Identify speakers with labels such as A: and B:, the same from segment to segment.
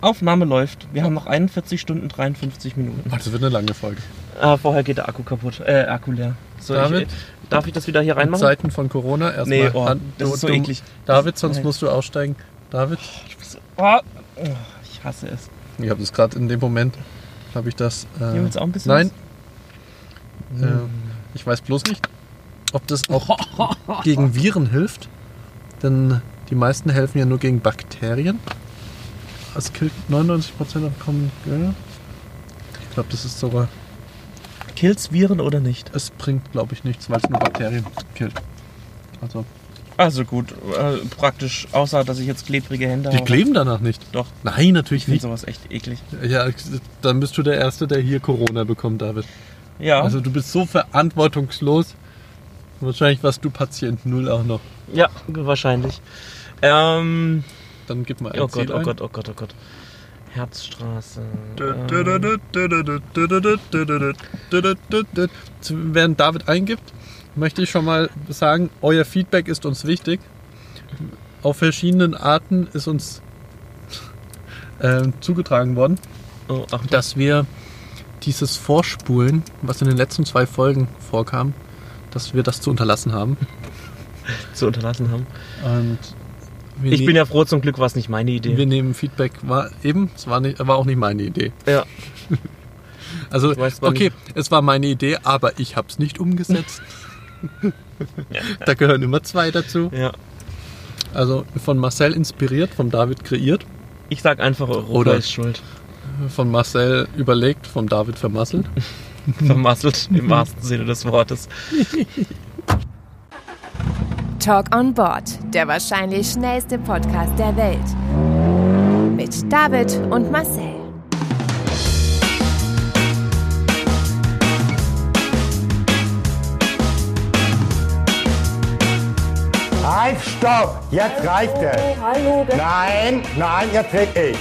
A: Aufnahme läuft. Wir haben noch 41 Stunden 53 Minuten.
B: Oh, das wird eine lange Folge.
A: Ah, vorher geht der Akku kaputt. Äh, Akku leer. So,
B: David?
A: Ich, darf ich das wieder hier
B: In
A: reinmachen?
B: Zeiten von Corona erstmal.
A: Nee, oh,
B: an-
A: das ist so eklig.
B: David, sonst
A: nein.
B: musst du aussteigen. David,
A: Oh, ich hasse es.
B: ich habe das gerade in dem Moment, habe ich das. Äh,
A: Hier auch ein bisschen
B: nein, äh, ich weiß bloß nicht, ob das auch gegen Viren hilft. Denn die meisten helfen ja nur gegen Bakterien. Es killt 99% am Kommen. Ja. Ich glaube, das ist sogar.
A: Kills Viren oder nicht?
B: Es bringt, glaube ich, nichts, weil es nur Bakterien killt. Also,
A: Also gut, äh, praktisch, außer dass ich jetzt klebrige Hände
B: die
A: habe.
B: kleben danach nicht.
A: Doch,
B: Nein,
A: ich
B: natürlich
A: finde
B: nicht.
A: sowas echt eklig.
B: Ja, dann bist du der Erste, der hier Corona bekommt, David.
A: Ja,
B: Also du bist so verantwortungslos. Wahrscheinlich warst du Patient Null auch noch.
A: ja, wahrscheinlich. Ähm,
B: Dann gib mal ein
A: oh Gott,
B: Ziel
A: oh
B: ein.
A: Gott, oh Gott, oh Gott. Herzstraße. Ähm,
B: Während David eingibt, möchte ich schon mal sagen, euer Feedback ist uns wichtig. Auf verschiedenen Arten ist uns ähm, zugetragen worden,
A: oh,
B: dass wir dieses Vorspulen, was in den letzten zwei Folgen vorkam, dass wir das zu unterlassen haben.
A: zu unterlassen haben.
B: Und wir
A: Ich
B: ne-
A: bin ja froh, zum Glück war es nicht meine Idee.
B: Wir nehmen Feedback, war eben, es war, nicht, war auch nicht meine Idee.
A: ja,
B: Also,
A: weiß,
B: okay, es war meine Idee, aber ich habe es nicht umgesetzt. da gehören immer zwei dazu.
A: ja.
B: Also von Marcel inspiriert, von David kreiert,
A: Ich sag einfach, Europa
B: Oder-
A: ist schuld.
B: von Marcel überlegt, von David vermasselt.
A: Vermasselt im wahrsten Sinne des Wortes.
C: Talk on Board, der wahrscheinlich schnellste Podcast der Welt. Mit David und Marcel.
D: Halt, stopp! Jetzt reicht es! Nein, nein, jetzt red ich!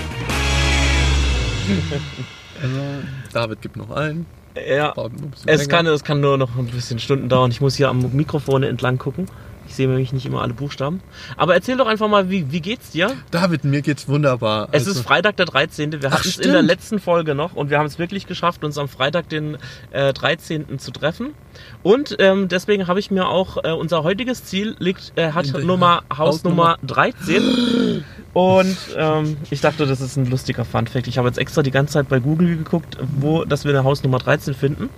B: David gibt noch ein.
A: Ja,
B: ein
A: es
B: länger.
A: kann, es kann nur noch ein bisschen Stunden dauern. Ich muss hier am Mikrofon entlang gucken. Ich sehe nämlich nicht immer alle Buchstaben. Aber erzähl doch einfach mal, wie, wie geht's dir?
B: David, mir geht's wunderbar.
A: Es
B: Also,
A: ist Freitag der 13. Wir hatten es in der letzten Folge noch und wir haben es wirklich geschafft, uns am Freitag den äh, 13. zu treffen. Und ähm, deswegen habe ich mir auch äh, unser heutiges Ziel liegt, äh, hat Nummer Hausnummer. 13. Und ähm, ich dachte, das ist ein lustiger Funfact. Ich habe jetzt extra die ganze Zeit bei Google geguckt, wo, dass wir eine Hausnummer 13 finden.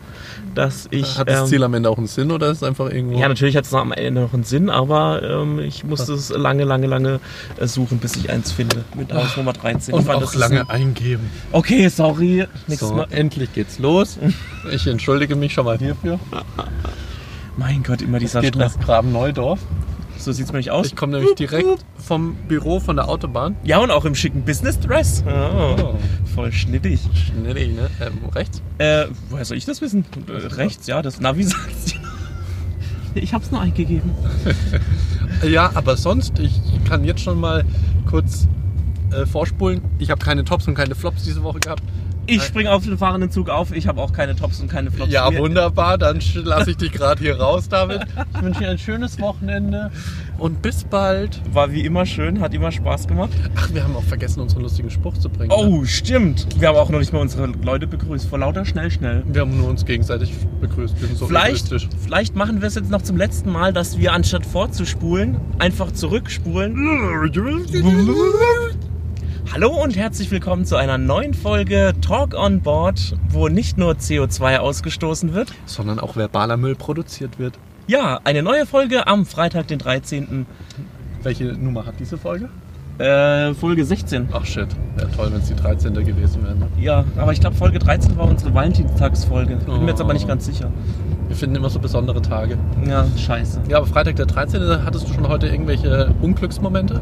A: Dass ich.
B: Hat das
A: ähm,
B: Ziel am Ende auch einen Sinn oder ist es einfach irgendwo?
A: ja, natürlich hat es am Ende noch einen Sinn, aber ähm, ich musste es lange, lange, lange äh, suchen, bis ich eins finde mit Hausnummer 13. Ich
B: und
A: fand,
B: auch lange
A: Ein,
B: eingeben.
A: okay, sorry. Nächstes
B: So,
A: Mal.
B: endlich geht's los. Ich entschuldige mich schon mal hierfür.
A: Mein Gott, immer dieser
B: Geht
A: Stress.
B: nach Graben-Neudorf.
A: So sieht's nämlich aus.
B: Ich komme nämlich direkt vom Büro von der Autobahn.
A: ja, und auch im schicken Business-Dress. Oh,
B: Oh.
A: Voll schnittig.
B: Schnell, ne? Ähm, rechts?
A: Äh, woher soll ich das wissen? Äh, rechts, ja, das Navi sagt's. Ich hab's nur eingegeben.
B: Ja, aber sonst, ich kann jetzt schon mal kurz äh, vorspulen. Ich habe keine Tops und keine Flops diese Woche gehabt.
A: Ich spring auf den fahrenden Zug auf. Ich habe auch keine Tops und keine Flops.
B: Ja,
A: Mir-
B: wunderbar. Dann lasse ich dich gerade hier raus, David. Ich wünsche dir ein schönes Wochenende und bis bald.
A: War wie immer schön, hat immer Spaß gemacht.
B: Ach, wir haben auch vergessen, unseren lustigen Spruch zu bringen. ne?
A: Oh, stimmt. Wir haben auch noch nicht mal unsere Leute begrüßt. Vor lauter schnell, schnell.
B: Wir haben nur uns gegenseitig begrüßt. Wir sind so
A: Vielleicht, vielleicht machen wir es jetzt noch zum letzten Mal, dass wir anstatt vorzuspulen, einfach zurückspulen. Hallo und herzlich willkommen zu einer neuen Folge Talk on Board, wo nicht nur CO2 ausgestoßen wird.
B: Sondern auch verbaler Müll produziert wird.
A: Ja, eine neue Folge am Freitag, den 13.
B: Welche Nummer hat diese Folge?
A: Äh, Folge 16.
B: Ach shit, wäre toll, wenn es die 13. gewesen wäre. Ne?
A: Ja, aber ich glaube Folge 13 war unsere Valentinstagsfolge. Bin mir jetzt aber nicht
B: Oh.
A: ganz sicher.
B: Wir finden immer so besondere Tage.
A: Ja, scheiße.
B: Ja, aber Freitag der 13. hattest du schon heute irgendwelche Unglücksmomente?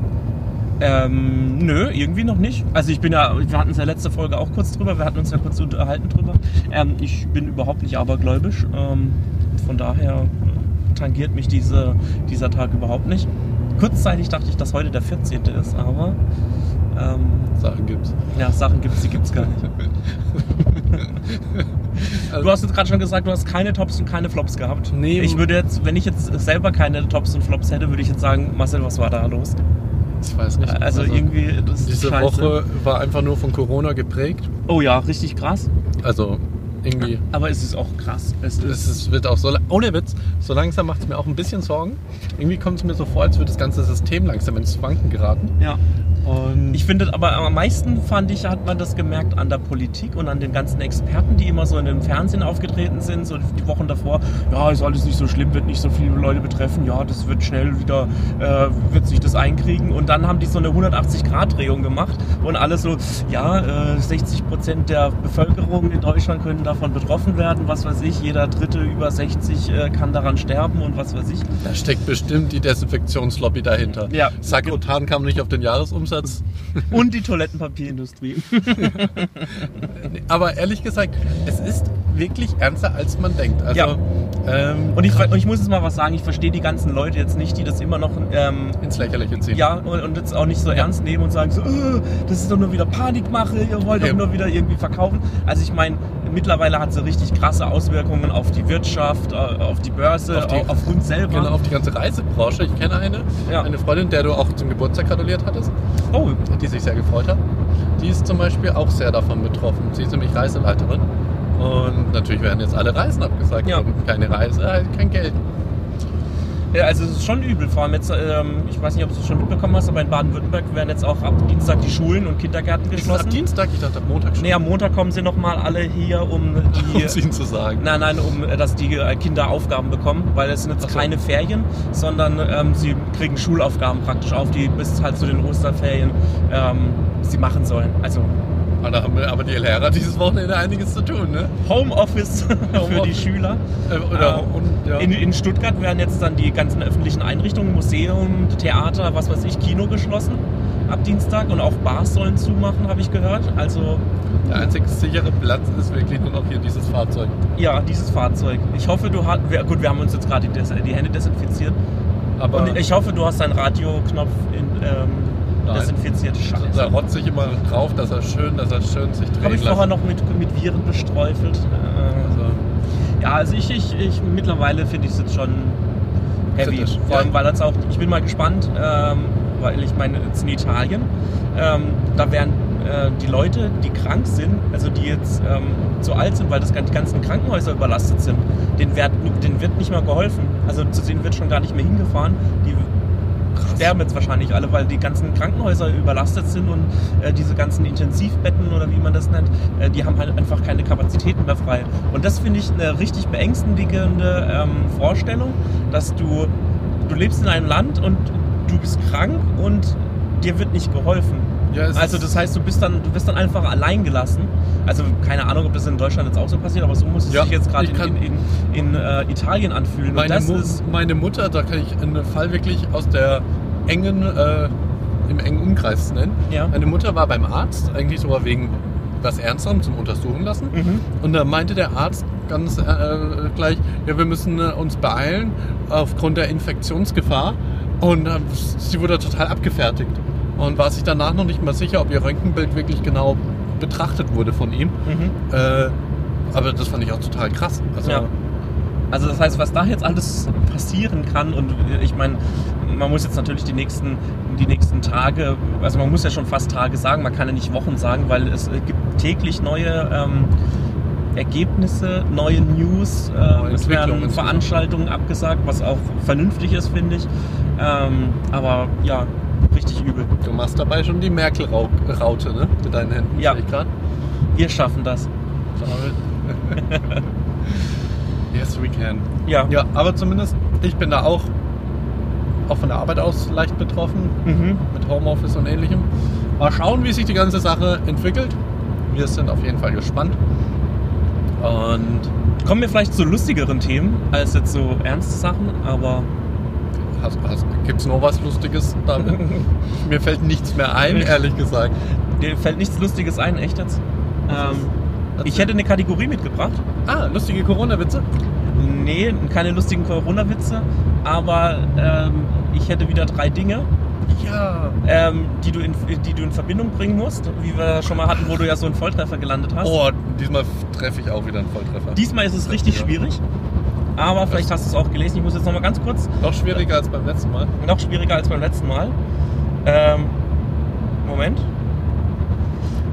A: Ähm, nö, irgendwie noch nicht. Also ich bin ja, wir hatten es ja letzte Folge auch kurz drüber, wir hatten uns ja kurz unterhalten drüber. Ähm, ich bin überhaupt nicht abergläubisch. Ähm, von daher äh, tangiert mich diese, dieser Tag überhaupt nicht. Kurzzeitig dachte ich, dass heute der 14. ist, aber ähm,
B: Sachen gibt's.
A: ja, Sachen gibt es, die gibt es gar nicht. Du hast jetzt gerade schon gesagt, du hast keine Tops und keine Flops gehabt.
B: Nee.
A: Ich würde jetzt, wenn ich jetzt selber keine Tops und Flops hätte, würde ich jetzt sagen, Marcel, was war da los?
B: Ich weiß nicht.
A: Also, irgendwie, das ist
B: Diese
A: scheiße.
B: Woche war einfach nur von Corona geprägt.
A: Oh ja, richtig krass.
B: Also irgendwie.
A: Aber es ist auch krass. Es
B: Es
A: ist,
B: ist, wird auch so, ohne Witz, so langsam macht es mir auch ein bisschen Sorgen. Irgendwie kommt es mir so vor, als würde das ganze System langsam ins Wanken geraten.
A: ja.
B: Und
A: Ich finde aber am meisten fand ich, hat man das gemerkt an der Politik und an den ganzen Experten, die immer so in dem Fernsehen aufgetreten sind, so die Wochen davor. Ja, ist alles nicht so schlimm, wird nicht so viele Leute betreffen. Ja, das wird schnell wieder, äh, wird sich das einkriegen. Und dann haben die so eine 180-Grad-Drehung gemacht und alle so, ja, äh, 60 Prozent der Bevölkerung in Deutschland können davon betroffen werden. Was weiß ich, jeder Dritte über 60 äh, kann daran sterben und was weiß ich.
B: da steckt bestimmt die Desinfektionslobby dahinter.
A: Ja.
B: Sagrotan kam nicht auf den Jahresumsatz.
A: Und die Toilettenpapierindustrie.
B: Aber ehrlich gesagt, es ist wirklich ernster, als man denkt. Also,
A: Ja.
B: ähm,
A: Und ich, ich muss jetzt mal was sagen, ich verstehe die ganzen Leute jetzt nicht, die das immer noch ähm,
B: ins Lächerliche ziehen.
A: ja und, und jetzt auch nicht so ernst nehmen und sagen so, äh, das ist doch nur wieder Panikmache, ihr wollt doch
B: Eben.
A: nur wieder irgendwie verkaufen. Also ich meine, mittlerweile hat sie richtig krasse Auswirkungen auf die Wirtschaft, äh, auf die Börse,
B: Auf die-
A: auf uns selber.
B: Genau, auf die ganze Reisebranche. Ich kenne eine,
A: Ja.
B: eine Freundin, der du auch zum Geburtstag gratuliert hattest,
A: Oh,
B: die sich sehr gefreut hat. Die ist zum Beispiel auch sehr davon betroffen. Sie ist nämlich Reiseleiterin. Und natürlich werden jetzt alle Reisen abgesagt.
A: Ja.
B: Keine Reise, äh, kein Geld.
A: Ja, also es ist schon übel. Vor allem jetzt, ähm, ich weiß nicht, ob du es schon mitbekommen hast, aber in Baden-Württemberg werden jetzt auch ab Dienstag die Schulen und Kindergärten
B: Ist es
A: geschlossen.
B: ab Dienstag? Ich dachte ab Montag schon.
A: Nee, am Montag kommen sie nochmal alle hier, um die...
B: um es ihnen zu sagen.
A: Nein, nein, um äh, dass die äh, Kinder Aufgaben bekommen, weil es sind jetzt
B: so.
A: keine Ferien, sondern ähm, sie kriegen Schulaufgaben praktisch auf, die bis halt zu den Osterferien ähm, sie machen sollen. Also
B: Aber da haben wir aber die Lehrer dieses Wochenende einiges zu tun, ne?
A: Homeoffice für die. Schüler.
B: Äh, Oder,
A: Ähm,
B: und, ja.
A: In, in Stuttgart werden jetzt dann die ganzen öffentlichen Einrichtungen, Museum, Theater, was weiß ich, Kino geschlossen ab Dienstag und auch Bars sollen zumachen, habe ich gehört. Also
B: Der einzig sichere Platz ist wirklich nur noch hier dieses Fahrzeug.
A: ja, dieses Fahrzeug. Ich hoffe, du hast, gut, wir haben uns jetzt gerade die, die Hände desinfiziert.
B: Aber
A: Und ich hoffe, du hast deinen Radioknopf in, ähm,
B: Nein.
A: desinfiziert.
B: da
A: Scheiße.
B: rotze ich immer drauf, dass er schön, dass er schön sich drehen
A: Habe ich vorher noch mit, mit Viren bestreufelt. Äh,
B: Also,
A: ja, also ich, ich, ich mittlerweile finde ich es jetzt schon heavy.
B: Kritisch,
A: Vor allem, weil jetzt auch, ich bin mal gespannt, ähm, weil ich meine, jetzt in Italien, ähm, da werden äh, die Leute, die krank sind, also die jetzt ähm, zu alt sind, weil das, die ganzen Krankenhäuser überlastet sind, denen wird, denen wird nicht mehr geholfen. Also zu denen wird schon gar nicht mehr hingefahren. Die sterben jetzt wahrscheinlich alle, weil die ganzen Krankenhäuser überlastet sind und äh, diese ganzen Intensivbetten oder wie man das nennt, äh, die haben halt einfach keine Kapazitäten mehr frei. Und das finde ich eine richtig beängstigende ähm, Vorstellung, dass du, du lebst in einem Land und du bist krank und dir wird nicht geholfen.
B: ja,
A: Also das heißt, du bist dann, du bist dann einfach allein gelassen. Also keine Ahnung, ob das in Deutschland jetzt auch so passiert, aber so muss es
B: Ja,
A: sich jetzt gerade in, in, in, in äh, Italien anfühlen. Und
B: meine,
A: das
B: Mu
A: ist
B: meine Mutter, da kann ich einen Fall wirklich aus der engen, äh, im engen Umkreis nennen.
A: ja.
B: Meine Mutter war beim Arzt, eigentlich sogar wegen was Ernsterem zum Untersuchen lassen.
A: Mhm.
B: Und da meinte der Arzt ganz äh, gleich, ja, wir müssen äh, uns beeilen aufgrund der Infektionsgefahr. Und äh, sie wurde total abgefertigt und war sich danach noch nicht mal sicher, ob ihr Röntgenbild wirklich genau betrachtet wurde von ihm.
A: Mhm.
B: Äh, aber das fand ich auch total krass. Also,
A: Ja. Also das heißt, was da jetzt alles passieren kann und ich meine, man muss jetzt natürlich die nächsten, die nächsten Tage, also man muss ja schon fast Tage sagen, man kann ja nicht Wochen sagen, weil es äh, gibt täglich neue ähm, Ergebnisse, neue News, äh, es werden. Veranstaltungen abgesagt, was auch vernünftig ist, finde ich. Ähm, aber ja, richtig übel.
B: Du machst dabei schon die Merkel-Raute, ne? Mit deinen Händen.
A: Ja.
B: Ich grad.
A: Wir schaffen das.
B: yes, we can.
A: Ja.
B: Ja, aber zumindest, ich bin da auch, auch von der Arbeit aus leicht betroffen,
A: Mhm.
B: mit Homeoffice und ähnlichem. Mal schauen, wie sich die ganze Sache entwickelt. Wir sind auf jeden Fall gespannt. Und
A: Kommen wir vielleicht zu lustigeren Themen als jetzt so ernste Sachen, aber
B: gibt es noch was Lustiges damit? Mir fällt nichts mehr ein, ehrlich gesagt.
A: dir fällt nichts Lustiges ein, echt jetzt? Ähm, ich hätte eine Kategorie mitgebracht.
B: Ah, lustige Corona-Witze?
A: Nee, keine lustigen Corona-Witze, aber ähm, ich hätte wieder drei Dinge,
B: Ja.
A: ähm, die, du in, die du in Verbindung bringen musst, wie wir schon mal hatten, wo du ja so einen Volltreffer gelandet hast.
B: Oh, diesmal treffe ich auch wieder einen Volltreffer.
A: Diesmal ist es richtig
B: Ja.
A: schwierig, aber vielleicht hast du es auch gelesen. Ich muss jetzt noch mal ganz kurz,
B: Noch schwieriger als beim letzten Mal.
A: noch schwieriger als beim letzten Mal. Ähm, Moment.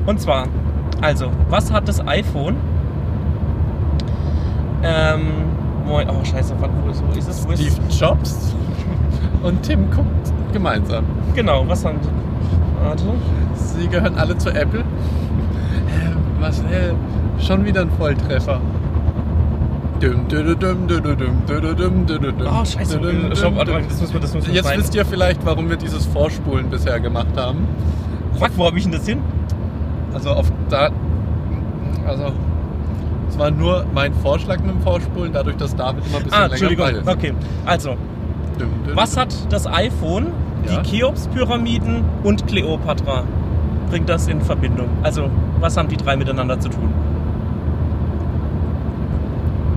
A: Und zwar, also, was hat das iPhone? Ähm, moin, oh scheiße, wo ist, wo ist es? Wo ist
B: Steve Jobs und Tim guckt gemeinsam.
A: Genau, was haben die? Warte.
B: Sie gehören alle zu Apple. Ähm, äh, schon wieder ein Volltreffer.
A: Oh, scheiße. Stopp, warte mal, müssen wir, das müssen wir
B: Jetzt wisst ihr vielleicht, warum wir dieses Vorspulen bisher gemacht haben.
A: Fuck, wo habe ich denn das hin?
B: Also auf da. Also. Es war nur mein Vorschlag mit dem Vorspulen, dadurch, dass David immer ein bisschen
A: Ah,
B: länger
A: Entschuldigung.
B: bei ist.
A: Okay, also,
B: Dum, dum,
A: was hat das iPhone,
B: Ja.
A: die Cheops-Pyramiden und Kleopatra? Bringt das in Verbindung? Also, was haben die drei miteinander zu tun?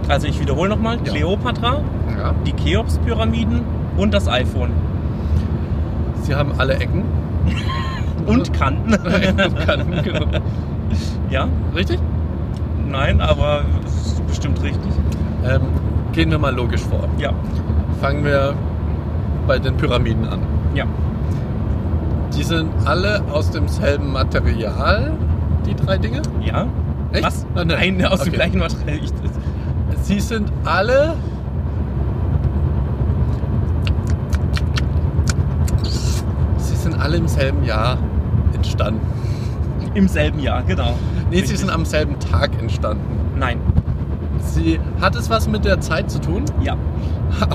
A: Also, ich wiederhole nochmal:
B: Ja.
A: Kleopatra,
B: Ja.
A: die Cheops-Pyramiden und das iPhone.
B: Sie haben alle Ecken.
A: Und Kanten.
B: Kann, genau.
A: ja?
B: Richtig?
A: Nein, aber es ist bestimmt richtig.
B: Ähm, gehen wir mal logisch vor.
A: Ja.
B: Fangen wir bei den Pyramiden an.
A: Ja.
B: Die sind alle aus demselben Material, die drei Dinge?
A: Ja?
B: Echt?
A: Was?
B: Ah, nein.
A: Nein, aus dem
B: Okay.
A: gleichen Material. Ich,
B: Sie sind alle. Sie sind alle im selben Jahr entstanden.
A: Im selben Jahr, genau.
B: Nee, sie
A: Richtig.
B: sind am selben Tag entstanden.
A: Nein.
B: Sie hat es was mit der Zeit zu tun?
A: Ja.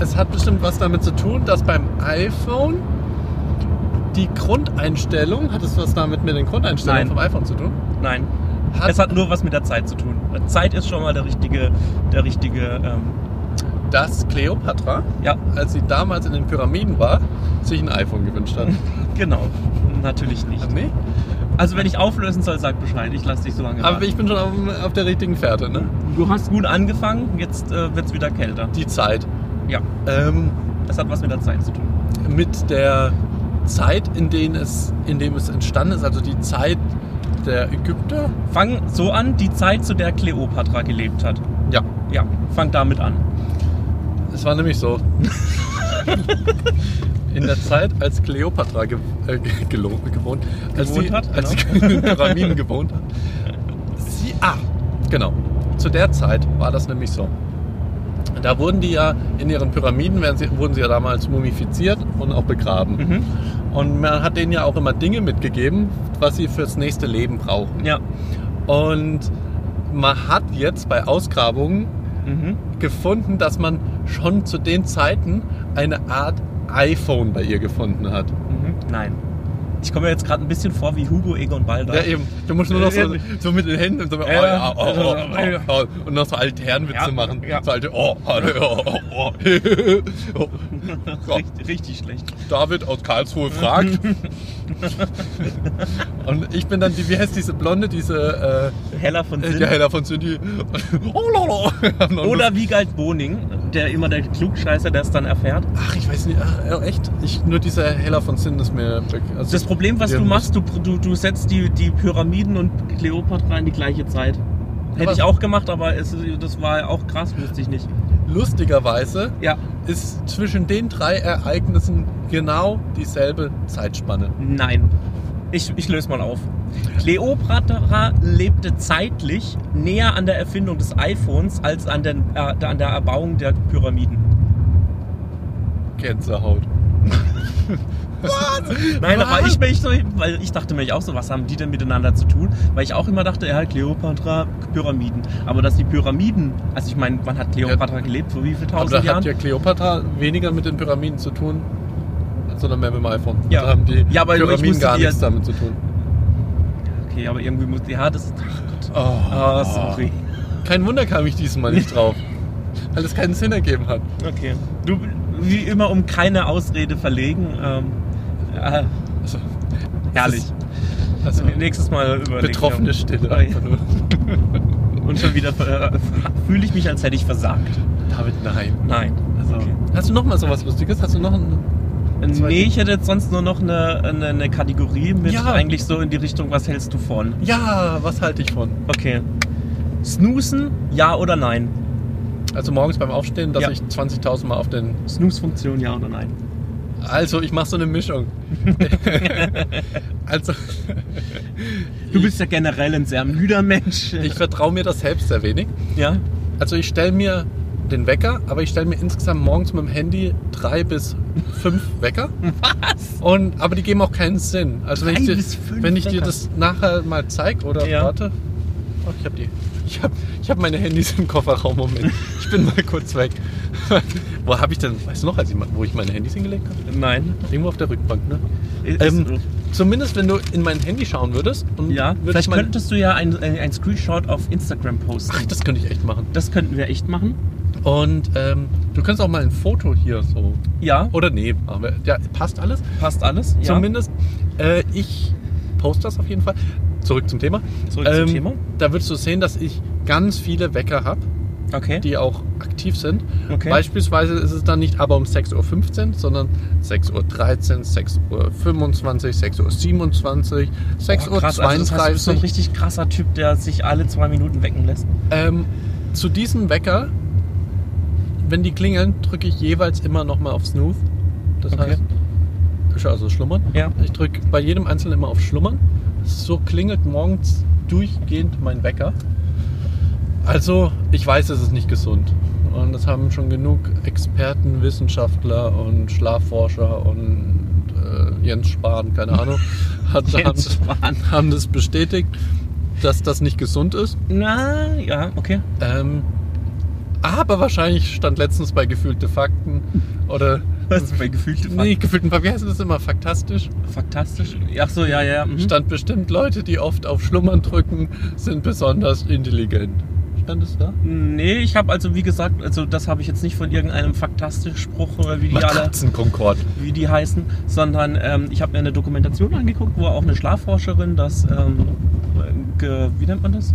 B: Es hat bestimmt was damit zu tun, dass beim iPhone die Grundeinstellung, hat es was damit mit den Grundeinstellungen
A: Nein.
B: vom iPhone zu tun?
A: Nein.
B: Hat-
A: es hat nur was mit der Zeit zu tun. Zeit ist schon mal der richtige, der richtige, ähm,
B: Dass Cleopatra,
A: ja,
B: als sie damals in den Pyramiden war, sich ein iPhone gewünscht hat.
A: genau. Natürlich nicht.
B: nee?
A: Also wenn ich auflösen soll, sag Bescheid. Ich lasse dich so lange
B: Aber
A: warten.
B: ich bin schon auf, auf der richtigen Fährte, ne?
A: Du hast gut angefangen, jetzt äh, wird es wieder kälter.
B: Die Zeit.
A: Ja,
B: Ähm,
A: das hat was mit der Zeit zu tun.
B: mit der Zeit, in, denen es, in dem es entstanden ist, also die Zeit der Ägypter.
A: Fang so an, die Zeit, zu der Kleopatra gelebt hat.
B: Ja,
A: Ja, fang damit an.
B: es war nämlich so. In der Zeit, als Kleopatra ge äh, gewohnt, als
A: Gewohnt
B: sie,
A: hat,
B: als sie
A: genau.
B: in den Pyramiden gewohnt hat. Sie, ah, genau. Zu der Zeit war das nämlich so. Da wurden die ja in ihren Pyramiden, sie, wurden sie ja damals mumifiziert und auch begraben.
A: Mhm.
B: Und man hat denen ja auch immer Dinge mitgegeben, was sie fürs nächste Leben brauchen.
A: Ja.
B: Und man hat jetzt bei Ausgrabungen
A: Mhm.
B: gefunden, dass man schon zu den Zeiten eine Art iPhone bei ihr gefunden hat.
A: Mhm. Nein. Ich komme mir jetzt gerade ein bisschen vor wie Hugo, Egon Balder.
B: Ja, eben. Du musst nur noch so,
A: Ja,
B: so mit den Händen so, oh,
A: Ja,
B: ja, oh, oh, oh,
A: ja.
B: oh, oh, und noch so Altherrenwitze
A: Ja,
B: machen.
A: ja.
B: So alte, oh, oh, oh,
A: richtig, richtig schlecht.
B: David aus Karlsruhe fragt. und ich bin dann die, wie heißt diese Blonde, diese,
A: Heller von
B: äh,
A: Sinn.
B: der Heller von Cindy. Oh, lolo. Haben noch
A: Oder Wiegald Boning, der immer der Klugscheißer, der es dann erfährt.
B: Ach, ich weiß nicht. Ach, echt? Ich, nur dieser Heller von Sinn ist mir weg. Also,
A: Das Problem, was du machst, du, du, du setzt die, die Pyramiden und Kleopatra in die gleiche Zeit. Hätte
B: Aber-
A: ich auch gemacht, aber es, das war auch krass, wusste ich nicht.
B: Lustigerweise
A: Ja,
B: ist zwischen den drei Ereignissen genau dieselbe Zeitspanne.
A: nein. Ich, ich löse mal auf. Kleopatra lebte zeitlich näher an der Erfindung des iPhones als an, den, äh, an der Erbauung der Pyramiden.
B: Gänsehaut.
A: Nein, da war
B: Was?
A: ich mich so, weil ich dachte mir auch so, was haben die denn miteinander zu tun? Weil ich auch immer dachte, ja, Kleopatra, Pyramiden. Aber dass die Pyramiden, also ich meine, wann hat Kleopatra gelebt? Vor wie viel
B: Aber
A: tausend
B: da
A: Jahren?
B: hat ja Kleopatra weniger mit den Pyramiden zu tun, sondern mehr mit dem iPhone.
A: Ja.
B: Da haben die
A: Ja, aber ich
B: Pyramiden gar
A: die
B: nichts
A: ja-
B: damit zu tun.
A: Okay, aber irgendwie muss, ja, das,
B: Oh,
A: ah, sorry.
B: Kein Wunder kam ich diesmal nicht drauf. Weil es keinen Sinn ergeben hat.
A: Okay. Du, wie immer, um keine Ausrede verlegen, ähm, äh,
B: Also,
A: herrlich.
B: ist- also
A: Nächstes Mal überlegen.
B: betroffene Stille
A: Oh,
B: nur.
A: Und schon wieder äh, fühle ich mich, als hätte ich versagt.
B: David, nein.
A: Nein.
B: Also,
A: Okay.
B: Hast du noch mal sowas Lustiges? Hast du noch ein...
A: Nee, ich hätte jetzt sonst nur noch eine, eine, eine Kategorie mit
B: Ja.
A: eigentlich so in die Richtung, was hältst du von?
B: Ja, was halte ich von?
A: Okay. Snoosen, ja oder nein?
B: Also morgens beim Aufstehen, dass
A: Ja.
B: ich 20.000 Mal auf den...
A: Snooze-Funktion, ja oder nein?
B: Also, ich mache so eine Mischung. also,
A: Du bist ja generell ein sehr müder Mensch.
B: ich vertraue mir das selbst sehr wenig.
A: ja?
B: Also, ich stelle mir den Wecker, aber ich stelle mir insgesamt morgens mit dem Handy drei bis fünf Wecker.
A: Was?
B: Und, aber die geben auch keinen Sinn. Also wenn ich dir, wenn ich dir das nachher mal zeige oder
A: Ja.
B: warte. Oh, ich habe die. Ich habe ich hab meine Handys im Kofferraum. Moment. Ich bin mal kurz weg. wo habe ich denn, weißt du noch, als ich, wo ich meine Handys hingelegt habe?
A: Nein.
B: Irgendwo auf der Rückbank, ne? Ähm, zumindest wenn du in mein Handy schauen würdest und
A: ja, vielleicht könntest du ja ein, ein, ein Screenshot auf Instagram posten.
B: Ach, das könnte ich echt machen.
A: Das könnten wir echt machen.
B: Und ähm, du kannst auch mal ein Foto hier so.
A: Ja,
B: Oder nee, aber ja, passt alles.
A: passt alles. Ja.
B: Zumindest. Äh, ich poste das auf jeden Fall. Zurück zum Thema.
A: Zurück zum Thema.
B: Da würdest du sehen, dass ich ganz viele Wecker habe,
A: Okay.
B: die auch aktiv sind.
A: Okay.
B: Beispielsweise ist es dann nicht aber um 6.15 Uhr, sondern 6.13 Uhr, 6.25 Uhr, 6.27 Uhr, 6.32
A: Oh,
B: Uhr.
A: also das heißt, du bist so ein
B: 32.
A: richtig krasser Typ, der sich alle zwei Minuten wecken lässt.
B: ähm, zu diesen Wecker, wenn die klingeln, drücke ich jeweils immer nochmal auf Snooze. Das
A: Okay.
B: heißt, also schlummern.
A: Ja.
B: Ich drücke bei jedem Einzelnen immer auf Schlummern. So klingelt morgens durchgehend mein Wecker. Also, ich weiß, es ist nicht gesund. Und das haben schon genug Experten, Wissenschaftler und Schlafforscher und äh, Jens Spahn, keine Ahnung, hat,
A: Jens
B: haben,
A: Spahn.
B: haben das bestätigt, dass das nicht gesund ist.
A: Na, ja, okay.
B: Ähm, aber wahrscheinlich stand letztens bei gefühlte Fakten oder
A: Was bei gefühlte
B: nee, gefühlten Fakten, wie heißt das immer? Faktastisch?
A: Faktastisch. Ach so, ja, ja. mhm.
B: Stand bestimmt, Leute, die oft auf Schlummern drücken, sind besonders intelligent. Stand es da?
A: Nee, ich habe also, wie gesagt, also das habe ich jetzt nicht von irgendeinem faktastischen Spruch oder wie die alle, wie die heißen, sondern ähm, ich habe mir eine Dokumentation angeguckt, wo auch eine Schlafforscherin das, ähm, ge, wie nennt man das?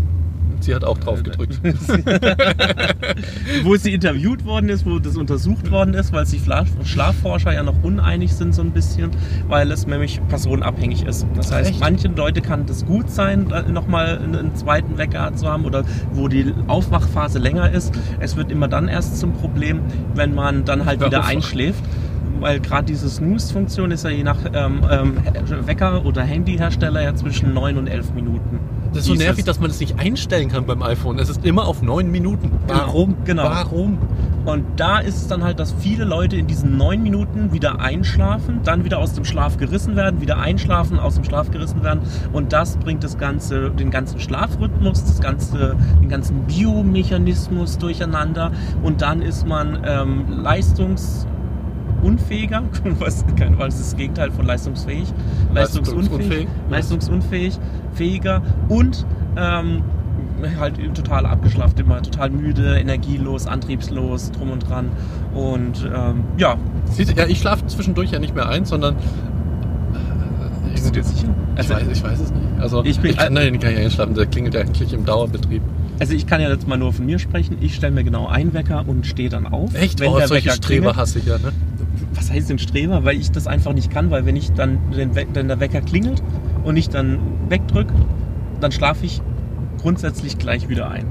B: Sie hat auch drauf gedrückt.
A: wo sie interviewt worden ist, wo das untersucht worden ist, weil sich Schlaf Schlafforscher ja noch uneinig sind so ein bisschen, weil es nämlich personenabhängig ist. Das heißt,
B: Echt?
A: manchen Leute kann das gut sein, nochmal einen, einen zweiten Wecker zu haben oder wo die Aufwachphase länger ist. Es wird immer dann erst zum Problem, wenn man dann halt wieder
B: Aufwach.
A: einschläft. Weil gerade diese Snooze-Funktion ist ja je nach ähm, ähm, Wecker- oder Handyhersteller ja zwischen 9 und 11 Minuten.
B: Das ist so nervig, dass man das nicht einstellen kann beim iPhone. Es ist immer auf neun Minuten. Warum?
A: Genau.
B: Warum?
A: Und da ist es dann halt, dass viele Leute in diesen neun Minuten wieder einschlafen, dann wieder aus dem Schlaf gerissen werden, wieder einschlafen, aus dem Schlaf gerissen werden. Und das bringt das ganze, den ganzen Schlafrhythmus, das ganze, den ganzen Biomechanismus durcheinander. Und dann ist man ähm, leistungsunfähiger. Was, kein, was ist das Gegenteil von leistungsfähig?
B: Leistungsunfähig.
A: Leistungsunfähig, fähiger und ähm, halt total abgeschlafft immer, total müde, energielos, antriebslos, drum und dran. Und ähm, ja,
B: ja, ich schlafe zwischendurch ja nicht mehr ein, sondern.
A: bist du dir sicher?
B: Ich,
A: Also,
B: weiß, ich weiß es nicht. Also,
A: Ich
B: ich,
A: bin-
B: kann da ja nicht einschlafen. Der klingelt ja eigentlich im Dauerbetrieb.
A: also ich kann ja jetzt mal nur von mir sprechen. Ich stelle mir genau einen Wecker und stehe dann auf.
B: Echt?
A: Wenn
B: oh,
A: der
B: solche
A: Wecker
B: Streber hasse ich ja, ne?
A: Was heißt denn Streber? Weil ich das einfach nicht kann, weil wenn ich dann den We wenn der Wecker klingelt und ich dann wegdrücke, dann schlafe ich grundsätzlich gleich wieder ein.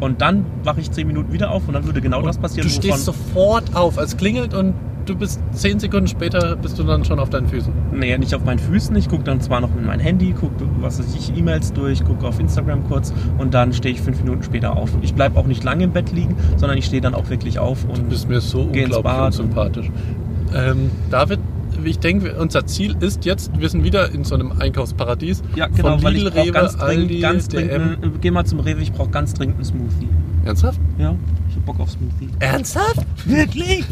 A: Und dann wache ich 10 Minuten wieder auf und dann würde genau das passieren,
B: Du stehst sofort auf, als klingelt und du bist zehn Sekunden später bist du dann schon auf deinen Füßen.
A: Nee, nicht auf meinen Füßen. Ich gucke dann zwar noch in mein Handy, gucke, was weiß ich, E-Mails durch, gucke auf Instagram kurz und dann stehe ich fünf Minuten später auf. Ich bleibe auch nicht lange im Bett liegen, sondern ich stehe dann auch wirklich auf und
B: Du bist mir so unglaublich
A: Bad.
B: unsympathisch. Ähm, David, ich denke, unser Ziel ist jetzt, wir sind wieder in so einem Einkaufsparadies.
A: ja, genau,
B: von
A: weil
B: Lidl,
A: ich brauche
B: Rewe,
A: ganz dringend,
B: Aldi,
A: ganz
B: DM.
A: dringend, äh, geh mal zum Rewe, ich brauche ganz dringend einen Smoothie.
B: Ernsthaft?
A: Ja, ich Bock auf Smoothie.
B: Ernsthaft?
E: Wirklich?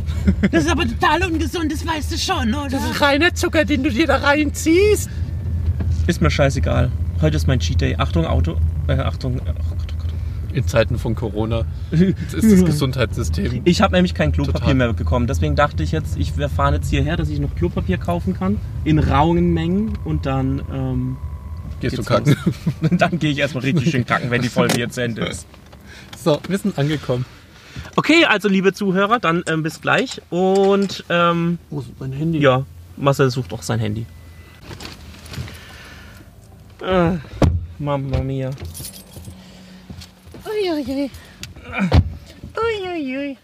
E: Das ist aber total ungesund, das weißt du schon, oder?
B: Das ist reiner Zucker, den du dir da reinziehst.
A: Ist mir scheißegal. Heute ist mein Cheat Day. Achtung, Auto. Äh, Achtung. Oh Gott, oh Gott.
B: In Zeiten von Corona ist das Gesundheitssystem.
A: Ich habe nämlich kein Klopapier
B: Total.
A: mehr bekommen. Deswegen dachte ich jetzt, ich wir fahren jetzt hierher, dass ich noch Klopapier kaufen kann. In rauen Mengen. Und dann, ähm,
B: Gehst du kacken?
A: los. dann gehe ich erstmal richtig schön kacken, wenn die Folge jetzt zu Ende ist.
B: So, wir sind angekommen.
A: Okay, also liebe Zuhörer, dann ähm, bis gleich. Und ähm,
B: Wo ist mein Handy?
A: ja, Marcel sucht auch sein Handy. Ah, Mamma mia.
E: Uiuiui. Uiuiui.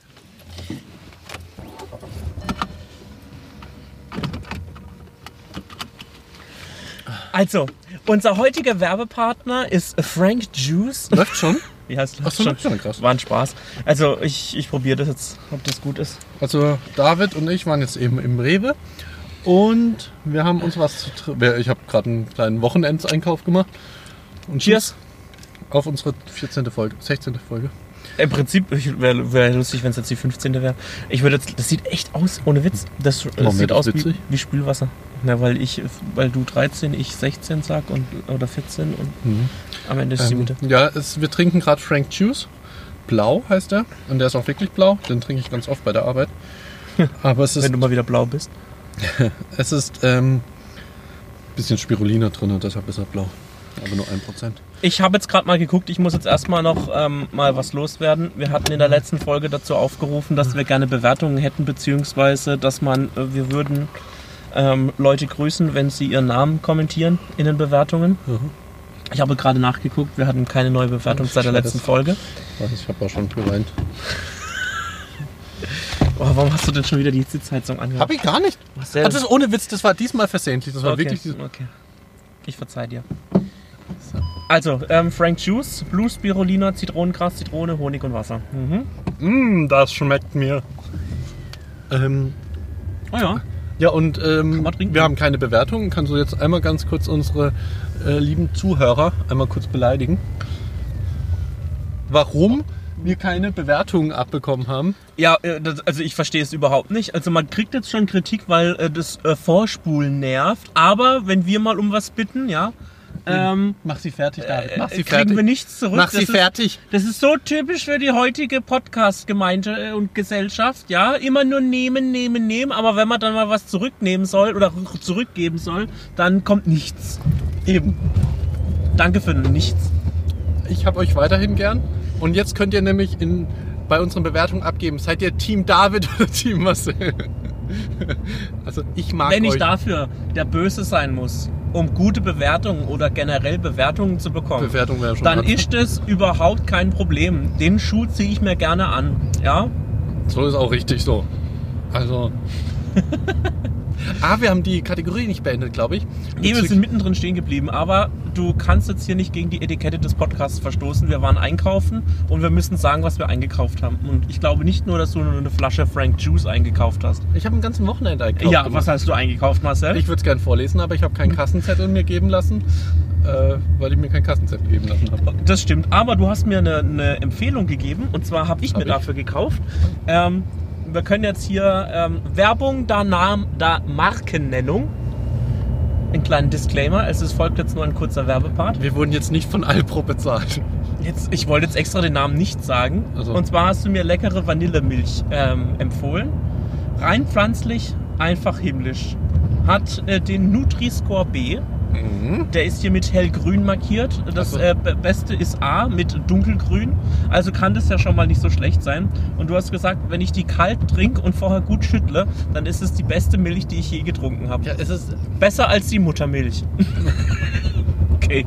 A: Also, unser heutiger Werbepartner ist Frank Juice.
B: Läuft schon?
A: Ja, es
B: Ach
A: läuft
B: so,
A: schon.
B: schon, krass.
A: War ein Spaß. Also, ich, ich probiere das jetzt, ob das gut ist.
B: Also David und ich waren jetzt eben im Rewe und wir haben uns was zu tr- Ich habe gerade einen kleinen Wochenendseinkauf gemacht. Und
A: Cheers.
B: Auf unsere 14. Folge, 16. Folge.
A: Im Prinzip wäre wär lustig, wenn es jetzt die 15. wäre. Ich würde jetzt, das sieht echt aus, ohne Witz. Das, das sieht aus
B: das
A: wie, wie Spülwasser. Na, weil ich, weil du 13, ich 16 sag und, oder 14 und am Ende ist die
B: Ähm,
A: Mitte.
B: ja, es, wir trinken gerade Frank Juice. Blau heißt er. Und der ist auch wirklich blau. Den trinke ich ganz oft bei der Arbeit. Aber es ist,
A: Wenn du mal wieder blau bist.
B: es ist ähm, bisschen Spirulina drin und deshalb ist er blau. Aber nur 1%.
A: Ich habe jetzt gerade mal geguckt, ich muss jetzt erstmal noch ähm, mal was loswerden. Wir hatten in der letzten Folge dazu aufgerufen, dass wir gerne Bewertungen hätten, beziehungsweise dass man, äh, wir würden ähm, Leute grüßen, wenn sie ihren Namen kommentieren in den Bewertungen.
B: Mhm.
A: Ich habe gerade nachgeguckt, wir hatten keine neue Bewertung seit der letzten Folge.
B: Ich habe auch schon geweint.
A: Oh, warum hast du denn schon wieder die Sitzheizung angehört?
B: Habe ich gar nicht.
A: Marcel.
B: Also das ist ohne Witz, das war diesmal versehentlich. Das war
A: okay.
B: wirklich
A: okay. Ich verzeih dir. Also, ähm, Frank Juice, Blue Spirulina, Zitronengras, Zitrone, Honig und Wasser. Mhm.
B: Mm, das schmeckt mir. Ähm,
A: Oh ja.
B: Ja, und ähm, wir haben keine Bewertung. Kannst du jetzt einmal ganz kurz unsere äh, lieben Zuhörer einmal kurz beleidigen? Warum wir keine Bewertungen abbekommen haben?
A: Ja, äh, also ich verstehe es überhaupt nicht. Also man kriegt jetzt schon Kritik, weil äh, das äh, Vorspulen nervt. Aber wenn wir mal um was bitten, ja, ähm,
B: Mach sie fertig, David. Mach
A: äh,
B: sie
A: kriegen
B: fertig.
A: wir nichts zurück.
B: Mach sie
A: das ist,
B: fertig.
A: Das ist so typisch für die heutige Podcast-Gemeinde äh, und Gesellschaft. Ja, immer nur nehmen, nehmen, nehmen. Aber wenn man dann mal was zurücknehmen soll oder zurückgeben soll, dann kommt nichts.
B: Eben.
A: Danke für nichts.
B: Ich habe euch weiterhin gern. Und jetzt könnt ihr nämlich in, bei unseren Bewertungen abgeben. Seid ihr Team David oder Team Marcel? Also ich mag
A: Wenn
B: euch.
A: ich dafür der Böse sein muss, um gute Bewertungen oder generell Bewertungen zu bekommen,
B: Bewertung wäre schon
A: dann
B: dran.
A: ist das überhaupt kein Problem. Den Schuh ziehe ich mir gerne an. Ja?
B: So ist auch richtig so. Also. ah, wir haben die Kategorie nicht beendet, glaube ich.
A: Nee, wir sind mittendrin stehen geblieben, aber du kannst jetzt hier nicht gegen die Etikette des Podcasts verstoßen. Wir waren einkaufen und wir müssen sagen, was wir eingekauft haben. Und ich glaube nicht nur, dass du nur eine Flasche Frank Juice eingekauft hast.
B: ich habe einen ganzen Wochenende eingekauft.
A: ja,
B: gemacht.
A: was hast du eingekauft, Marcel?
B: Ich würde es gerne vorlesen, aber ich habe keinen Kassenzettel mir geben lassen, äh, weil ich mir keinen Kassenzettel geben lassen habe.
A: Das stimmt, aber du hast mir eine, eine Empfehlung gegeben und zwar habe ich
B: Hab
A: mir
B: ich?
A: dafür gekauft. Ähm, wir können jetzt hier ähm, Werbung, da, Nam, da Markennennung. Ein kleiner Disclaimer, es ist, folgt jetzt nur ein kurzer Werbepart.
B: Wir wurden jetzt nicht von Alpro bezahlt.
A: Jetzt, ich wollte jetzt extra den Namen nicht sagen.
B: Also.
A: Und zwar hast du mir leckere Vanillemilch ähm, empfohlen. Rein pflanzlich, einfach himmlisch. Hat äh, den Nutri-Score B. Der ist hier mit hellgrün markiert. Das
B: Ach so.
A: äh, be- Beste ist A mit dunkelgrün. Also kann das ja schon mal nicht so schlecht sein. Und du hast gesagt, wenn ich die kalt trinke und vorher gut schüttle, dann ist es die beste Milch, die ich je getrunken habe.
B: Ja, es ist.
A: Besser als die Muttermilch. okay,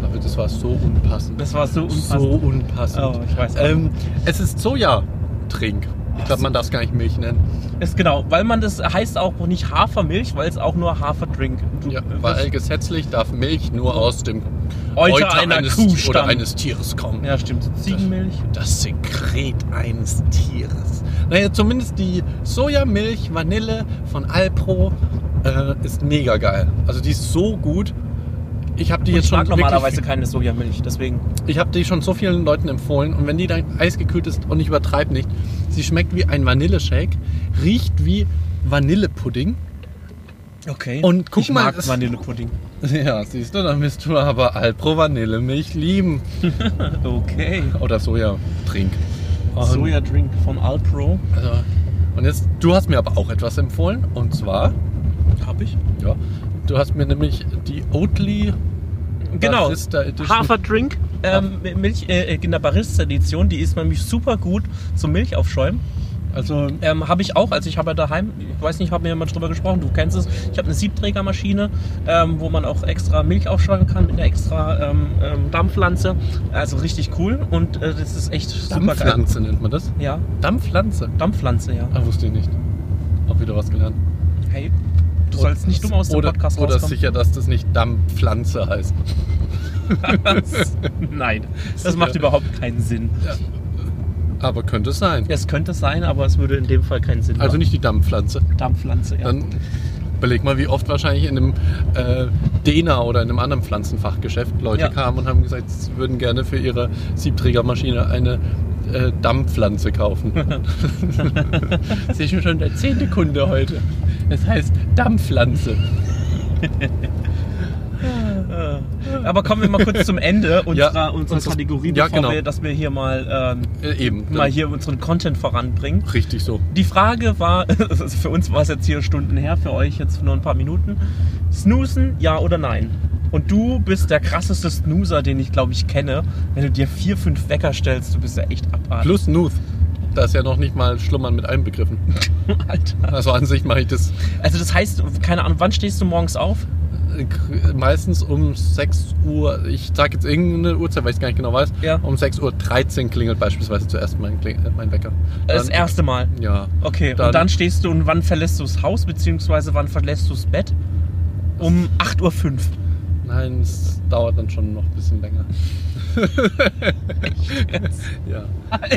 B: David, das war so unpassend.
A: das war so unpassend.
B: So unpassend.
A: Oh, ich weiß.
B: Ähm, es ist Soja-Trink. Ich glaube, man darf es gar nicht Milch nennen.
A: Ist genau, weil man das heißt auch nicht Hafermilch, weil es auch nur Haferdrink. Du,
B: Ja, weil gesetzlich darf Milch nur aus dem
A: Euter einer
B: eines,
A: Kuh
B: oder eines Tieres kommen.
A: ja, stimmt. Ziegenmilch.
B: Das Sekret eines Tieres. Naja, zumindest die Sojamilch Vanille von Alpro äh, ist mega geil. Also die ist so gut. Ich habe die
A: Und
B: jetzt
A: ich
B: schon
A: mag normalerweise
B: wirklich,
A: keine Sojamilch, deswegen.
B: ich habe die schon so vielen Leuten empfohlen und wenn die dann eisgekühlt ist und ich übertreibe nicht, sie schmeckt wie ein Vanilleshake, riecht wie Vanillepudding.
A: Okay.
B: Und guck
A: ich
B: mal,
A: mag Vanillepudding.
B: Ja, siehst du, dann wirst du aber Alpro Vanillemilch lieben.
A: Okay.
B: Oder Sojatrink.
A: Sojadrink von Alpro.
B: Also, und jetzt, du hast mir aber auch etwas empfohlen. Und zwar,
A: Hab ich.
B: ja, du hast mir nämlich die Oatly
A: Genau.
B: Barista Edition.
A: Haferdrink. Ähm, Milch äh, in der Barista-Edition, die ist nämlich super gut zum Milchaufschäumen.
B: Also,
A: Ähm, habe ich auch, also ich habe ja daheim, ich weiß nicht, haben wir jemand drüber gesprochen, du kennst es. Ich habe eine Siebträgermaschine, ähm, wo man auch extra Milch aufschäumen kann mit einer extra ähm, ähm, Dampflanze. Also richtig cool und äh, das ist echt super geil.
B: Dampfpflanze nennt man das.
A: Ja,
B: Dampfpflanze?
A: Dampfpflanze, ja.
B: Ah, wusste ich nicht. Auch wieder was gelernt.
A: Hey, Du sollst nicht dumm aus dem
B: oder,
A: Podcast
B: Oder
A: rauskommen.
B: sicher, dass das nicht Dammpflanze heißt.
A: Nein, das macht überhaupt keinen Sinn.
B: Aber könnte es sein.
A: Es könnte sein, aber es würde in dem Fall keinen Sinn
B: Also
A: machen.
B: nicht die Dammpflanze.
A: Darmpflanze, ja.
B: Dann überleg mal, wie oft wahrscheinlich in einem äh, Dena oder in einem anderen Pflanzenfachgeschäft Leute
A: Ja.
B: kamen und haben gesagt, sie würden gerne für ihre Siebträgermaschine eine äh, Dammpflanze kaufen. das ist schon der zehnte Kunde heute. Es heißt
A: Aber kommen wir mal kurz zum Ende unserer,
B: Ja,
A: unserer Kategorie,
B: ja,
A: bevor
B: genau.
A: wir, dass wir hier mal, ähm,
B: Äh, eben.
A: mal hier unseren Content voranbringen.
B: Richtig so.
A: Die Frage war, für uns war es jetzt hier Stunden her, für euch jetzt nur ein paar Minuten. Snoosen, ja oder nein? Und du bist der krasseste Snoozer, den ich glaube ich kenne. Wenn du dir vier, fünf Wecker stellst, du bist ja echt abartig.
B: Plus Nuth. Da ist ja noch nicht mal Schlummern mit einbegriffen.
A: Alter.
B: Also an sich mache ich das
A: Also das heißt, keine Ahnung, wann stehst du morgens auf?
B: Meistens um 6 Uhr, ich sage jetzt irgendeine Uhrzeit, weil ich es gar nicht genau weiß,
A: Ja.
B: um 6 Uhr 13 klingelt beispielsweise zuerst mein, äh, mein Wecker.
A: Das
B: Dann-
A: erste Mal.
B: Ja.
A: Okay,
B: Dann-
A: und dann stehst du und wann verlässt du das Haus, beziehungsweise wann verlässt du das Bett? Um 8.05 Uhr.
B: Nein, es dauert dann schon noch ein bisschen länger. ja.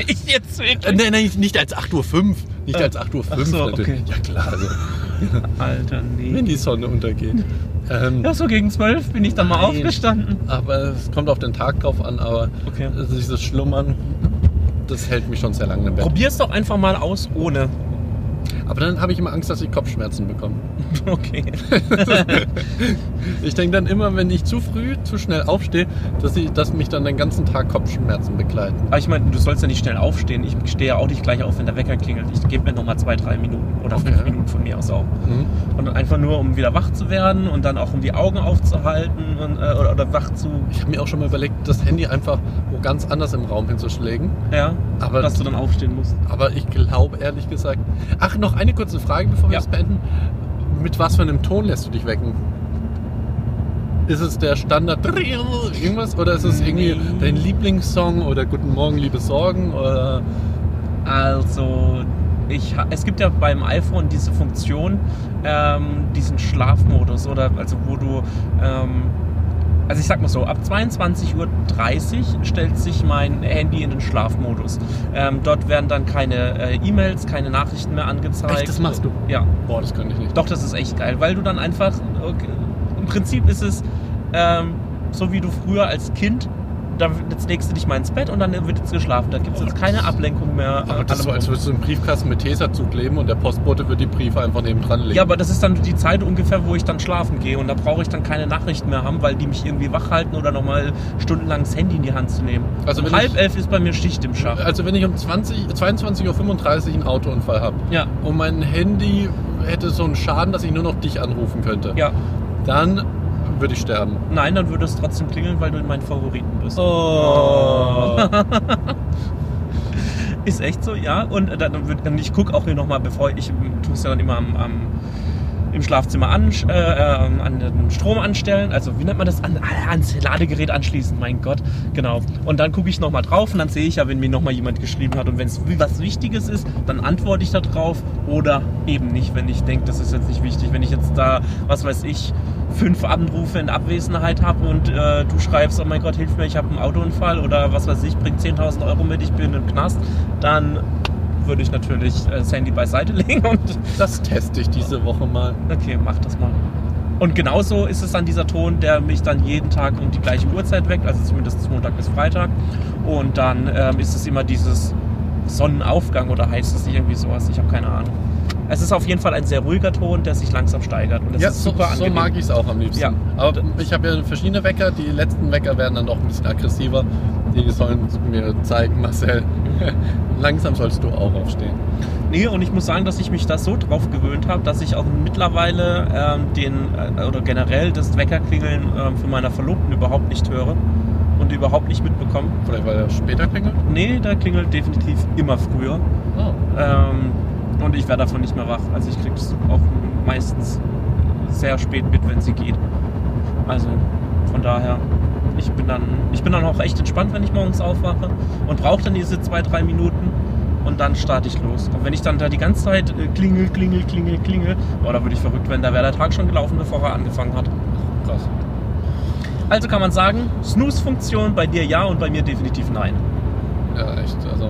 A: Ich jetzt
B: Äh,
A: wirklich?
B: nein, nein, nicht als 8.05 Uhr. Nicht
A: Äh,
B: als 8.05 Uhr
A: ach so, okay.
B: Ja klar, also,
A: Alter,
B: wenn
A: nee.
B: die Sonne untergeht. Ähm,
A: Ja, so gegen 12 bin ich dann mal
B: Nein.
A: aufgestanden.
B: aber es kommt auf den Tag drauf an, aber
A: Okay.
B: dieses Schlummern, das hält mich schon sehr lange im Bett.
A: Probier's doch einfach mal aus ohne.
B: Aber dann habe ich immer Angst, dass ich Kopfschmerzen bekomme.
A: Okay.
B: Ich denke dann immer, wenn ich zu früh, zu schnell aufstehe, dass, ich, dass mich dann den ganzen Tag Kopfschmerzen begleiten.
A: Aber ich meine, du sollst ja nicht schnell aufstehen. Ich stehe ja auch nicht gleich auf, wenn der Wecker klingelt. Ich gebe mir nochmal zwei, drei Minuten oder
B: Okay.
A: fünf Minuten von mir aus auch.
B: Mhm.
A: Und dann einfach nur, um wieder wach zu werden und dann auch um die Augen aufzuhalten und, äh, oder, oder wach zu.
B: Ich habe mir auch schon mal überlegt, das Handy einfach wo ganz anders im Raum hinzuschlägen.
A: Ja,
B: Aber-
A: dass du dann aufstehen musst.
B: Aber ich glaube ehrlich gesagt. Ach, noch eine kurze Frage, bevor wir
A: Ja.
B: das beenden. Mit was für einem Ton lässt du dich wecken? Ist es der Standard irgendwas oder ist es irgendwie dein Lieblingssong oder Guten Morgen, liebe Sorgen oder
A: Also, ich, es gibt ja beim iPhone diese Funktion, ähm, diesen Schlafmodus oder also wo du, ähm, also ich sag mal so, ab 22.30 Uhr stellt sich mein Handy in den Schlafmodus. Ähm, dort werden dann keine äh, E-Mails, keine Nachrichten mehr angezeigt.
B: Echt, das machst du?
A: Ja,
B: Boah, das könnte ich nicht.
A: doch, das ist echt geil, weil du dann einfach, okay, im Prinzip ist es ähm, so wie du früher als Kind, da jetzt legst du dich mal ins Bett und dann wird jetzt geschlafen. Da gibt es jetzt keine Ablenkung mehr.
B: Aber
A: äh,
B: das ist so, als würdest du einen Briefkasten mit Tesa zukleben und der Postbote wird die Briefe einfach neben dran legen.
A: Ja, aber das ist dann die Zeit ungefähr, wo ich dann schlafen gehe. Und da brauche ich dann keine Nachrichten mehr haben, weil die mich irgendwie wach halten oder nochmal stundenlang das Handy in die Hand zu nehmen.
B: Also
A: um halb
B: ich-
A: elf ist bei mir Schicht im Schach.
B: Also wenn ich um 20, 22.35 Uhr einen Autounfall habe
A: Ja,
B: und mein Handy hätte so einen Schaden, dass ich nur noch dich anrufen könnte,
A: ja.
B: dann würde ich sterben.
A: Nein, dann würde es trotzdem klingeln, weil du in meinen Favoriten bist.
B: Oh.
A: Ist echt so, ja. Und dann würd, und ich gucke auch hier nochmal, bevor ich tue es ja dann immer am, am, im Schlafzimmer an, äh, äh, an den Strom anstellen. Also wie nennt man das? An, ah, ans Ladegerät anschließen, mein Gott. Genau. Und dann gucke ich nochmal drauf und dann sehe ich ja, wenn mir nochmal jemand geschrieben hat. Und wenn es was Wichtiges ist, dann antworte ich da drauf. Oder eben nicht, wenn ich denke, das ist jetzt nicht wichtig. Wenn ich jetzt da, was weiß ich, fünf Anrufe in Abwesenheit habe und äh, du schreibst, oh mein Gott, hilf mir, ich habe einen Autounfall oder was weiß ich, bring 10.000 Euro mit, ich bin im Knast, dann würde ich natürlich äh, das Handy beiseite legen und
B: Das teste ich diese Woche mal.
A: okay, mach das mal. Und genauso ist es dann dieser Ton, der mich dann jeden Tag um die gleiche Uhrzeit weckt, also zumindest Montag bis Freitag. Und dann ähm, ist es immer dieses Sonnenaufgang oder heißt es nicht irgendwie sowas, ich habe keine Ahnung. Es ist auf jeden Fall ein sehr ruhiger Ton, der sich langsam steigert. Und das
B: ja,
A: ist
B: so,
A: super
B: so
A: angenehm.
B: mag ich es auch am liebsten.
A: Ja.
B: Aber ich habe ja verschiedene Wecker. Die letzten Wecker werden dann doch ein bisschen aggressiver. Die sollen mir zeigen, Marcel, langsam sollst du auch aufstehen.
A: Nee, und ich muss sagen, dass ich mich da so drauf gewöhnt habe, dass ich auch mittlerweile ähm, den äh, oder generell das Weckerklingeln ähm, von meiner Verlobten überhaupt nicht höre und überhaupt nicht mitbekomme.
B: Vielleicht weil er später klingelt?
A: Nee, da klingelt definitiv immer früher.
B: Oh.
A: Ähm, und ich werde davon nicht mehr wach. Also ich kriege es auch meistens sehr spät mit, wenn sie geht. Also von daher, ich bin dann, ich bin dann auch echt entspannt, wenn ich morgens aufwache und brauche dann diese zwei, drei Minuten. und dann starte ich los. Und wenn ich dann da die ganze Zeit äh, klingel, klingel, klingel, klingel, oh, da würde ich verrückt werden, da wäre der Tag schon gelaufen, bevor er angefangen hat.
B: Krass.
A: Also kann man sagen, Snooze-Funktion bei dir ja und bei mir definitiv nein.
B: Ja, echt. Also,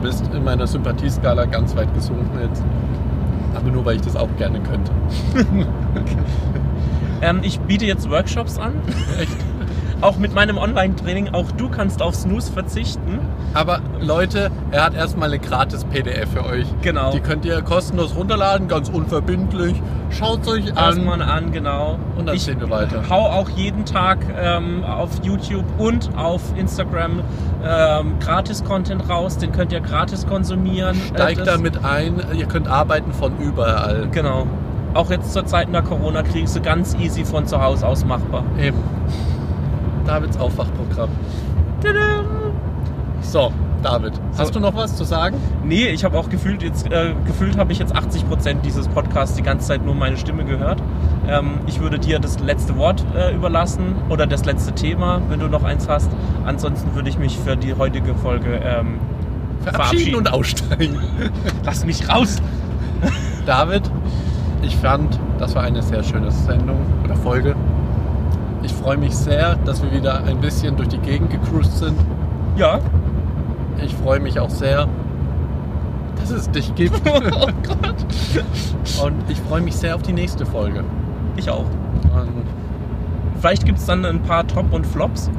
B: du bist in meiner Sympathieskala ganz weit gesunken jetzt. Aber nur, weil ich das auch gerne könnte.
A: Ähm, ich biete jetzt Workshops an.
B: Echt.
A: Auch mit meinem Online-Training. Auch du kannst auf Snooze verzichten.
B: Aber Leute, er hat erstmal eine gratis PDF für euch.
A: Genau.
B: Die könnt ihr kostenlos runterladen, ganz unverbindlich. Schaut euch
A: Erstmal
B: an.
A: an, genau.
B: Und dann
A: ich
B: sehen wir weiter.
A: hau auch jeden Tag ähm, auf YouTube und auf Instagram ähm, Gratis-Content raus. Den könnt ihr gratis konsumieren. Äh,
B: Steigt
A: das-
B: damit ein. Ihr könnt arbeiten von überall.
A: Genau. Auch jetzt zur Zeit der Corona-Krise ganz easy von zu Hause aus machbar.
B: Eben. Davids Aufwachprogramm. So, David, hast du noch was zu sagen?
A: Nee, ich habe auch gefühlt, jetzt, äh, gefühlt habe ich jetzt 80% dieses Podcasts die ganze Zeit nur meine Stimme gehört. Ähm, ich würde dir das letzte Wort äh, überlassen oder das letzte Thema, wenn du noch eins hast. Ansonsten würde ich mich für die heutige Folge ähm,
B: Verabschieden und aussteigen.
A: Lass mich raus!
B: David, ich fand, das war eine sehr schöne Sendung oder Folge. Ich freue mich sehr, dass wir wieder ein bisschen durch die Gegend gecruised sind.
A: Ja.
B: Ich freue mich auch sehr, dass es dich gibt.
A: Oh Gott.
B: Und ich freue mich sehr auf die nächste Folge.
A: Ich auch.
B: Und
A: Vielleicht gibt es dann ein paar Top und Flops.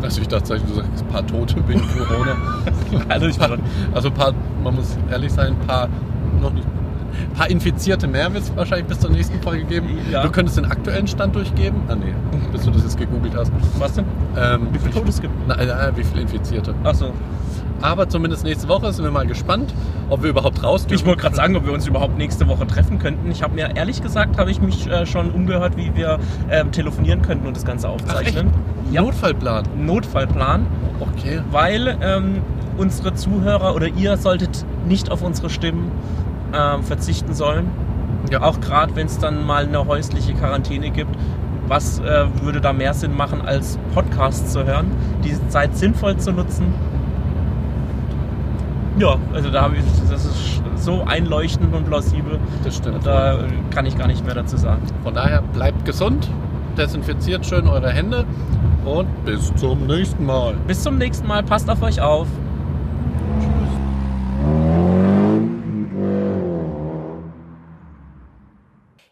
B: also ich dachte, du sagst ein paar Tote wegen Corona.
A: Also ich
B: Paar- also ein paar, man muss ehrlich sein, ein paar noch nicht. Ein paar Infizierte mehr wird es wahrscheinlich bis zur nächsten Folge geben.
A: Ja.
B: Du könntest den aktuellen Stand durchgeben. Ah nee, bis du das jetzt gegoogelt hast.
A: Was denn?
B: Ähm,
A: Wie viele Tote es gibt?
B: Äh, wie viele Infizierte.
A: Achso.
B: Aber zumindest nächste Woche sind wir mal gespannt, ob wir überhaupt raus
A: Ich
B: dürfen.
A: wollte gerade sagen, ob wir uns überhaupt nächste Woche treffen könnten. Ich habe mir ehrlich gesagt, habe ich mich äh, schon umgehört, wie wir ähm, telefonieren könnten und das Ganze aufzeichnen. Ja.
B: Notfallplan.
A: Notfallplan,
B: Okay.
A: weil ähm, unsere Zuhörer oder ihr solltet nicht auf unsere Stimmen ähm, verzichten sollen.
B: Ja.
A: Auch gerade wenn es dann mal eine häusliche Quarantäne gibt. Was äh, würde da mehr Sinn machen, als Podcasts zu hören, diese Zeit sinnvoll zu nutzen? Ja, also da habe ich, das ist so einleuchtend und plausibel.
B: Das stimmt.
A: Da kann ich gar nicht mehr dazu sagen.
B: Von daher bleibt gesund, desinfiziert schön eure Hände und bis zum nächsten Mal.
A: Bis zum nächsten Mal, passt auf euch auf.